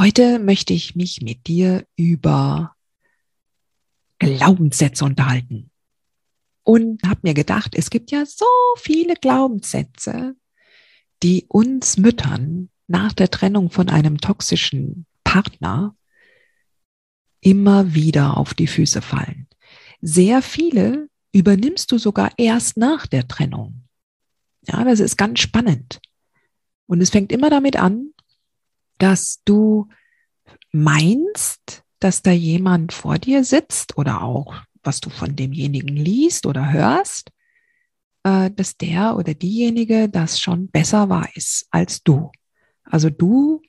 Heute möchte ich mich mit dir über Glaubenssätze unterhalten. Und habe mir gedacht, es gibt ja so viele Glaubenssätze, die uns Müttern nach der Trennung von einem toxischen Partner immer wieder auf die Füße fallen. Sehr viele übernimmst du sogar erst nach der Trennung. Ja, das ist ganz spannend. Und es fängt immer damit an, dass du meinst, dass da jemand vor dir sitzt oder auch was du von demjenigen liest oder hörst, äh, dass der oder diejenige das schon besser weiß als du. Also du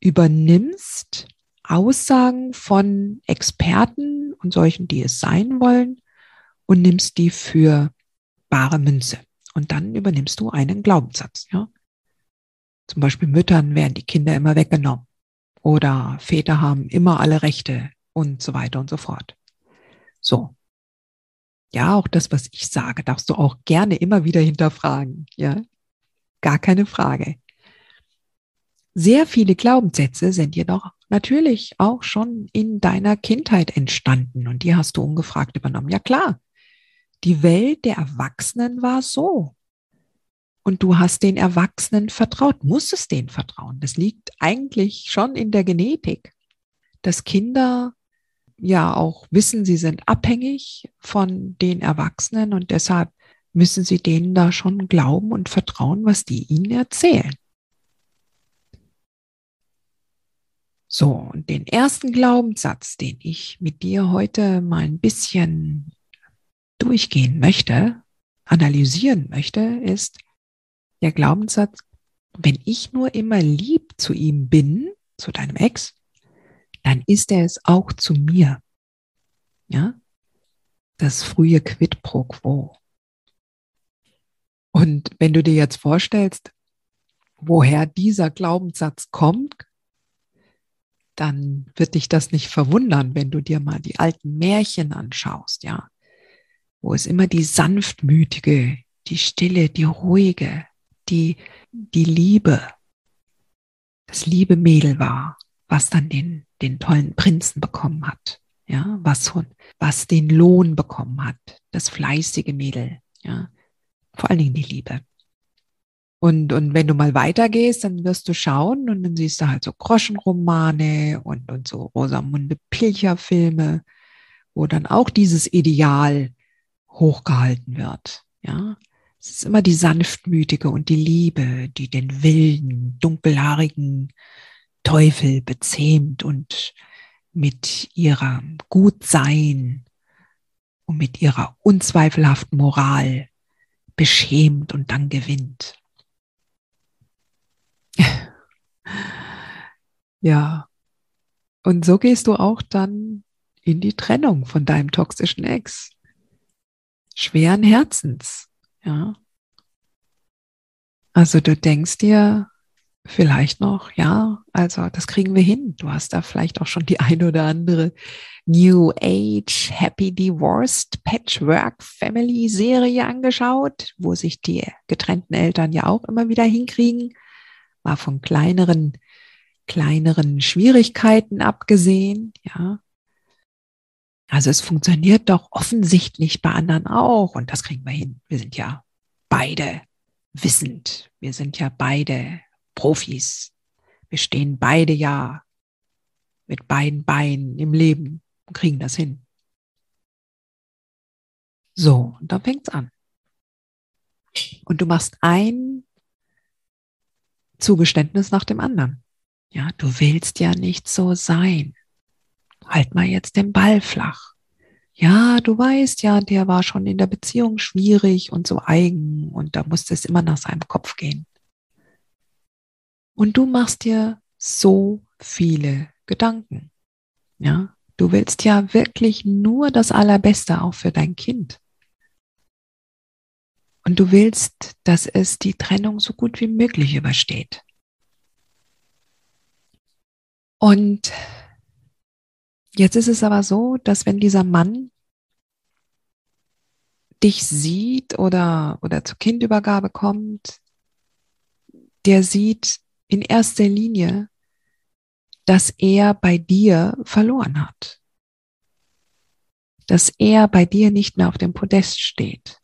übernimmst Aussagen von Experten und solchen, die es sein wollen, und nimmst die für bare Münze. Und dann übernimmst du einen Glaubenssatz. Ja? Zum Beispiel Müttern werden die Kinder immer weggenommen oder Väter haben immer alle Rechte und so weiter und so fort. So. Ja, auch das, was ich sage, darfst du auch gerne immer wieder hinterfragen. Ja, gar keine Frage. Sehr viele Glaubenssätze sind jedoch natürlich auch schon in deiner Kindheit entstanden und die hast du ungefragt übernommen. Ja klar, die Welt der Erwachsenen war so und du hast den Erwachsenen vertraut, musstest denen vertrauen. Das liegt eigentlich schon in der Genetik, dass Kinder ja auch wissen, sie sind abhängig von den Erwachsenen und deshalb müssen sie denen da schon glauben und vertrauen, was die ihnen erzählen. So, und den ersten Glaubenssatz, den ich mit dir heute mal ein bisschen durchgehen möchte, analysieren möchte, ist, der Glaubenssatz, wenn ich nur immer lieb zu ihm bin, zu deinem Ex, dann ist er es auch zu mir. Ja? Das frühe Quid pro quo. Und wenn du dir jetzt vorstellst, woher dieser Glaubenssatz kommt, dann wird dich das nicht verwundern, wenn du dir mal die alten Märchen anschaust, ja, wo es immer die sanftmütige, die stille, die ruhige, die, die Liebe, das liebe Mädel war, was dann den, den tollen Prinzen bekommen hat, ja, was, was den Lohn bekommen hat, das fleißige Mädel, ja, vor allen Dingen die Liebe. Und, und wenn du mal weitergehst, dann wirst du schauen und dann siehst du halt so Groschenromane und, und so Rosamunde Pilcher Filme, wo dann auch dieses Ideal hochgehalten wird, ja. Es ist immer die sanftmütige und die Liebe, die den wilden, dunkelhaarigen Teufel bezähmt und mit ihrem Gutsein und mit ihrer unzweifelhaften Moral beschämt und dann gewinnt. ja. Und so gehst du auch dann in die Trennung von deinem toxischen Ex. Schweren Herzens. Ja. Also du denkst dir vielleicht noch, ja, also das kriegen wir hin. Du hast da vielleicht auch schon die eine oder andere New Age Happy Divorced Patchwork Family Serie angeschaut, wo sich die getrennten Eltern ja auch immer wieder hinkriegen. War von kleineren, kleineren Schwierigkeiten abgesehen, ja. Also es funktioniert doch offensichtlich bei anderen auch und das kriegen wir hin. Wir sind ja beide wissend. Wir sind ja beide Profis. Wir stehen beide ja mit beiden Beinen im Leben und kriegen das hin. So, und dann fängt's an. Und du machst ein Zugeständnis nach dem anderen. Ja, du willst ja nicht so sein. Halt mal jetzt den Ball flach. Ja, du weißt ja, der war schon in der Beziehung schwierig und so eigen und da musste es immer nach seinem Kopf gehen. Und du machst dir so viele Gedanken. Ja, du willst ja wirklich nur das Allerbeste auch für dein Kind. Und du willst, dass es die Trennung so gut wie möglich übersteht. Und jetzt ist es aber so, dass wenn dieser Mann dich sieht oder, oder zur Kindübergabe kommt, der sieht in erster Linie, dass er bei dir verloren hat. Dass er bei dir nicht mehr auf dem Podest steht.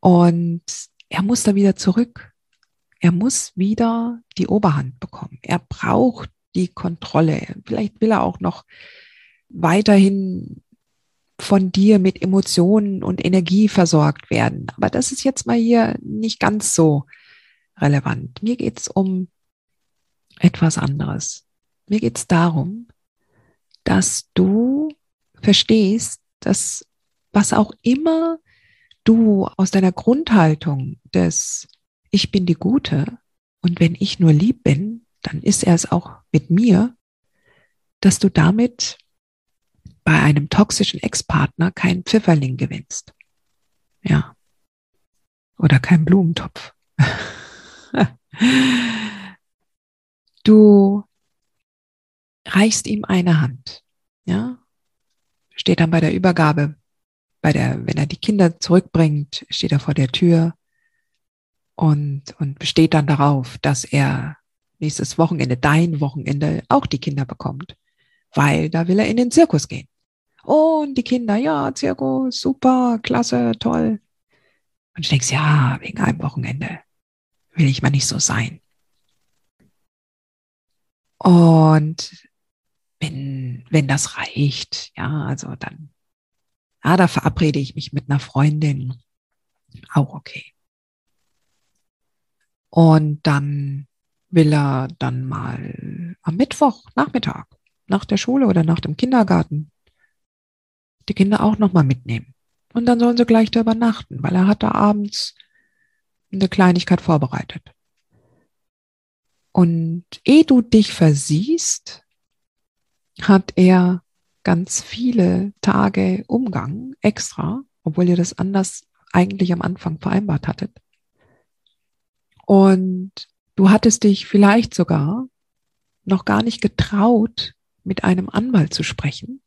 Und er muss da wieder zurück. Er muss wieder die Oberhand bekommen. Er braucht die Kontrolle. Vielleicht will er auch noch weiterhin von dir mit Emotionen und Energie versorgt werden. Aber das ist jetzt mal hier nicht ganz so relevant. Mir geht es um etwas anderes. Mir geht es darum, dass du verstehst, dass was auch immer du aus deiner Grundhaltung des Ich bin die Gute und wenn ich nur lieb bin, dann ist er es auch mit mir, dass du damit bei einem toxischen Ex-Partner keinen Pfifferling gewinnst. Ja. Oder keinen Blumentopf. du reichst ihm eine Hand. Ja. Steht dann bei der Übergabe bei der, wenn er die Kinder zurückbringt, steht er vor der Tür und, und besteht dann darauf, dass er nächstes Wochenende, dein Wochenende, auch die Kinder bekommt. Weil da will er in den Zirkus gehen. Und die Kinder, ja, Zirkus, super, klasse, toll. Und du denkst, ja, wegen einem Wochenende will ich mal nicht so sein. Und wenn, wenn das reicht, ja, also dann Ah, da verabrede ich mich mit einer Freundin. Auch okay. Und dann will er dann mal am Mittwoch Nachmittag nach der Schule oder nach dem Kindergarten die Kinder auch nochmal mitnehmen. Und dann sollen sie gleich da übernachten, weil er hat da abends eine Kleinigkeit vorbereitet. Und ehe du dich versiehst, hat er ganz viele Tage Umgang extra, obwohl ihr das anders eigentlich am Anfang vereinbart hattet. Und du hattest dich vielleicht sogar noch gar nicht getraut, mit einem Anwalt zu sprechen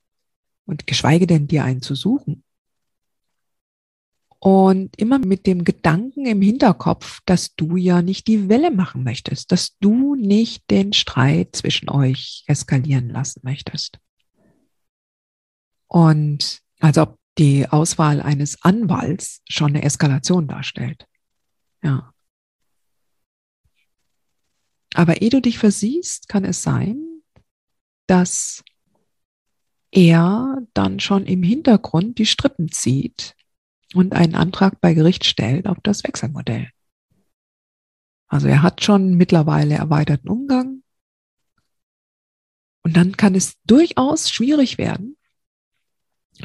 und geschweige denn dir einen zu suchen. Und immer mit dem Gedanken im Hinterkopf, dass du ja nicht die Welle machen möchtest, dass du nicht den Streit zwischen euch eskalieren lassen möchtest. Und als ob die Auswahl eines Anwalts schon eine Eskalation darstellt. Ja. Aber ehe du dich versiehst, kann es sein, dass er dann schon im Hintergrund die Strippen zieht und einen Antrag bei Gericht stellt auf das Wechselmodell. Also er hat schon mittlerweile erweiterten Umgang. Und dann kann es durchaus schwierig werden,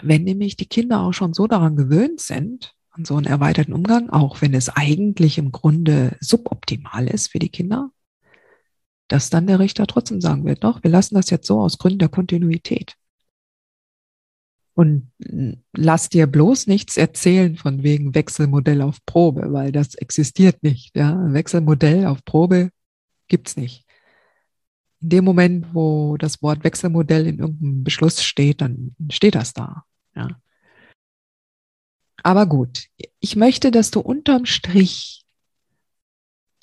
wenn nämlich die Kinder auch schon so daran gewöhnt sind, an so einen erweiterten Umgang, auch wenn es eigentlich im Grunde suboptimal ist für die Kinder, dass dann der Richter trotzdem sagen wird, doch, wir lassen das jetzt so aus Gründen der Kontinuität. Und lass dir bloß nichts erzählen von wegen Wechselmodell auf Probe, weil das existiert nicht. Ja? Wechselmodell auf Probe gibt's nicht in dem Moment, wo das Wort Wechselmodell in irgendeinem Beschluss steht, dann steht das da. Ja. Aber gut, ich möchte, dass du unterm Strich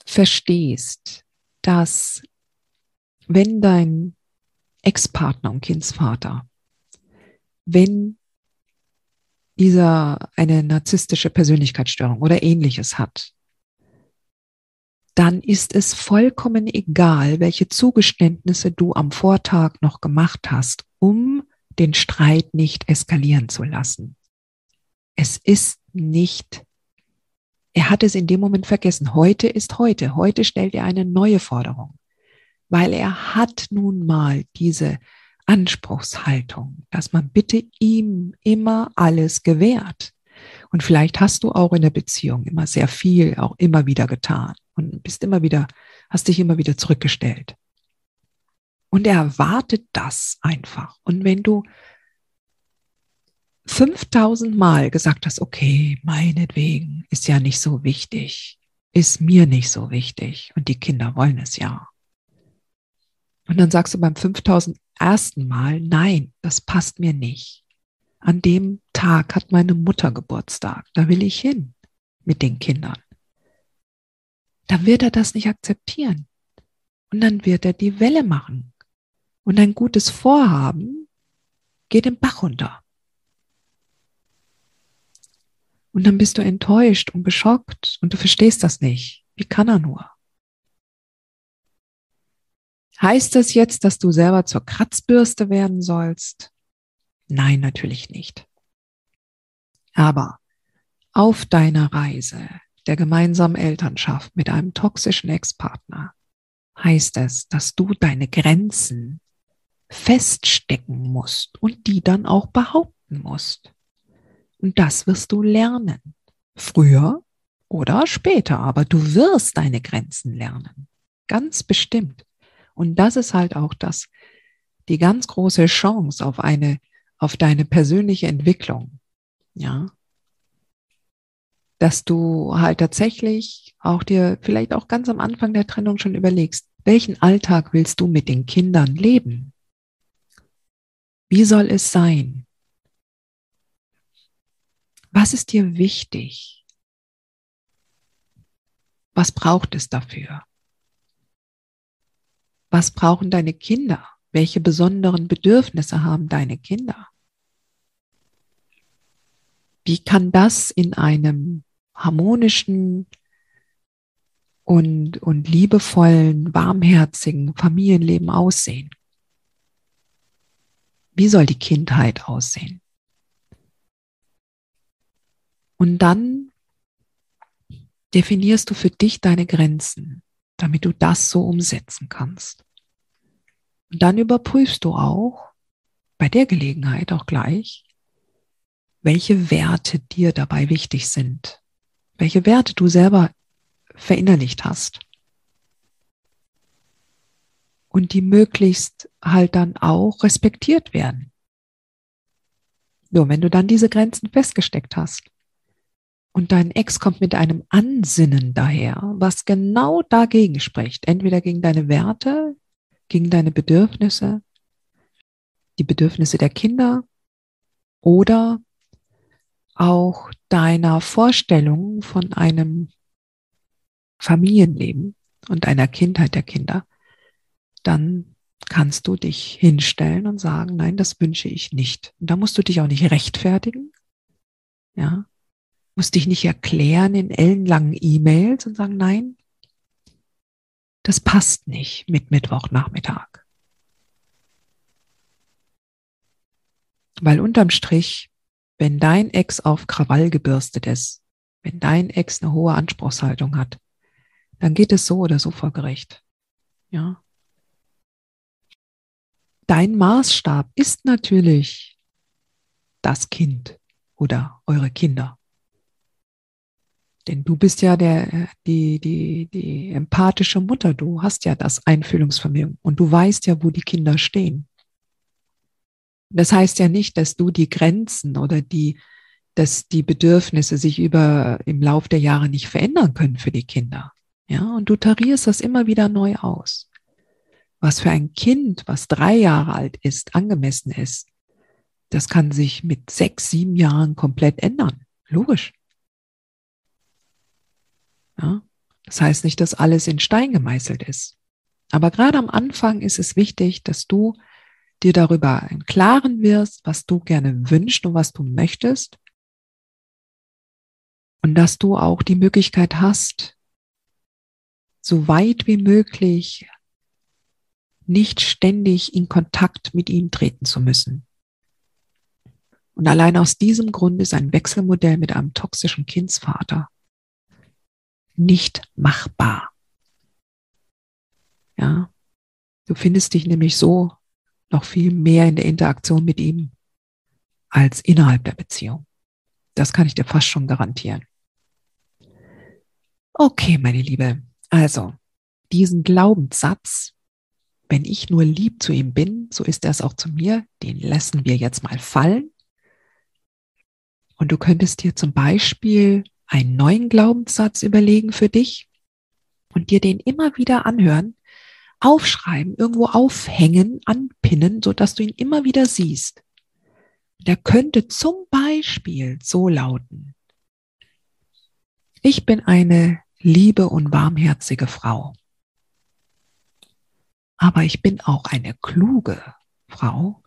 verstehst, dass wenn dein Ex-Partner und Kindsvater, wenn dieser eine narzisstische Persönlichkeitsstörung oder ähnliches hat, dann ist es vollkommen egal, welche Zugeständnisse du am Vortag noch gemacht hast, um den Streit nicht eskalieren zu lassen. Es ist nicht, er hat es in dem Moment vergessen. Heute ist heute. Heute stellt er eine neue Forderung. Weil er hat nun mal diese Anspruchshaltung, dass man bitte ihm immer alles gewährt. Und vielleicht hast du auch in der Beziehung immer sehr viel, auch immer wieder getan und bist immer wieder, hast dich immer wieder zurückgestellt. Und er erwartet das einfach. Und wenn du 5000 Mal gesagt hast, okay, meinetwegen, ist ja nicht so wichtig, ist mir nicht so wichtig und die Kinder wollen es ja. Und dann sagst du beim 5000 ersten Mal, nein, das passt mir nicht. An dem Tag hat meine Mutter Geburtstag, da will ich hin mit den Kindern. Dann wird er das nicht akzeptieren. Und dann wird er die Welle machen. Und ein gutes Vorhaben geht den Bach runter. Und dann bist du enttäuscht und geschockt und du verstehst das nicht. Wie kann er nur? Heißt das jetzt, dass du selber zur Kratzbürste werden sollst? Nein, natürlich nicht. Aber auf deiner Reise der gemeinsamen Elternschaft mit einem toxischen Ex-Partner heißt es, dass du deine Grenzen feststecken musst und die dann auch behaupten musst. Und das wirst du lernen. Früher oder später, aber du wirst deine Grenzen lernen. Ganz bestimmt. Und das ist halt auch das, die ganz große Chance auf eine, auf deine persönliche Entwicklung. Ja. Dass du halt tatsächlich auch dir vielleicht auch ganz am Anfang der Trennung schon überlegst, welchen Alltag willst du mit den Kindern leben? Wie soll es sein? Was ist dir wichtig? Was braucht es dafür? Was brauchen deine Kinder? Welche besonderen Bedürfnisse haben deine Kinder? Wie kann das in einem harmonischen und, und liebevollen, warmherzigen Familienleben aussehen? Wie soll die Kindheit aussehen? Und dann definierst du für dich deine Grenzen damit du das so umsetzen kannst. Und dann überprüfst du auch bei der Gelegenheit auch gleich, welche Werte dir dabei wichtig sind, welche Werte du selber verinnerlicht hast. Und die möglichst halt dann auch respektiert werden. Nur wenn du dann diese Grenzen festgesteckt hast, und dein Ex kommt mit einem Ansinnen daher, was genau dagegen spricht. Entweder gegen deine Werte, gegen deine Bedürfnisse, die Bedürfnisse der Kinder oder auch deiner Vorstellung von einem Familienleben und einer Kindheit der Kinder, dann kannst du dich hinstellen und sagen, nein, das wünsche ich nicht. Und da musst du dich auch nicht rechtfertigen. Ja, musst dich nicht erklären in ellenlangen E-Mails und sagen, nein, das passt nicht mit Mittwochnachmittag. Weil unterm Strich, wenn dein Ex auf Krawall gebürstet ist, wenn dein Ex eine hohe Anspruchshaltung hat, dann geht es so oder so vor Gericht. Ja. Dein Maßstab ist natürlich das Kind oder eure Kinder. Denn du bist ja der, die, die, die empathische Mutter. Du hast ja das Einfühlungsvermögen und du weißt ja, wo die Kinder stehen. Das heißt ja nicht, dass du die Grenzen oder die, dass die Bedürfnisse sich über im Lauf der Jahre nicht verändern können für die Kinder. Ja, und du tarierst das immer wieder neu aus. Was für ein Kind, was drei Jahre alt ist, angemessen ist, das kann sich mit sechs, sieben Jahren komplett ändern. Logisch. Ja? Das heißt nicht, dass alles in Stein gemeißelt ist. Aber gerade am Anfang ist es wichtig, dass du dir darüber im Klaren wirst, was du gerne wünschst und was du möchtest. Und dass du auch die Möglichkeit hast, so weit wie möglich nicht ständig in Kontakt mit ihm treten zu müssen. Und allein aus diesem Grund ist ein Wechselmodell mit einem toxischen Kindsvater nicht machbar. Ja. Du findest dich nämlich so noch viel mehr in der Interaktion mit ihm als innerhalb der Beziehung. Das kann ich dir fast schon garantieren. Okay, meine Liebe. Also, diesen Glaubenssatz, wenn ich nur lieb zu ihm bin, so ist er es auch zu mir, den lassen wir jetzt mal fallen. Und du könntest dir zum Beispiel einen neuen Glaubenssatz überlegen für dich und dir den immer wieder anhören, aufschreiben, irgendwo aufhängen, anpinnen, so dass du ihn immer wieder siehst. Der könnte zum Beispiel so lauten. Ich bin eine liebe und warmherzige Frau. Aber ich bin auch eine kluge Frau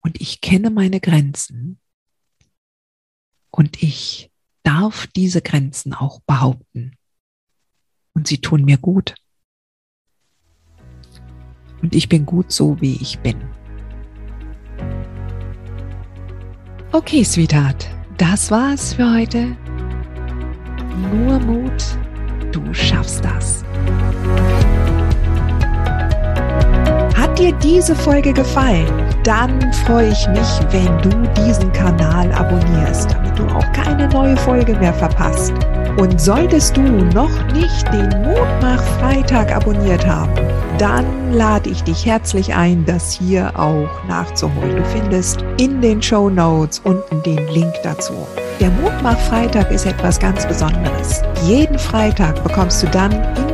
und ich kenne meine Grenzen und ich darf diese Grenzen auch behaupten. Und sie tun mir gut. Und ich bin gut so, wie ich bin. Okay, Sweetheart, das war's für heute. Nur Mut, du schaffst das. Hat dir diese Folge gefallen? Dann freue ich mich, wenn du diesen Kanal abonnierst, du auch keine neue Folge mehr verpasst. Und solltest du noch nicht den Mutmach Freitag abonniert haben, dann lade ich dich herzlich ein, das hier auch nachzuholen. Du findest in den Show Notes unten den Link dazu. Der Mutmach-Freitag ist etwas ganz Besonderes. Jeden Freitag bekommst du dann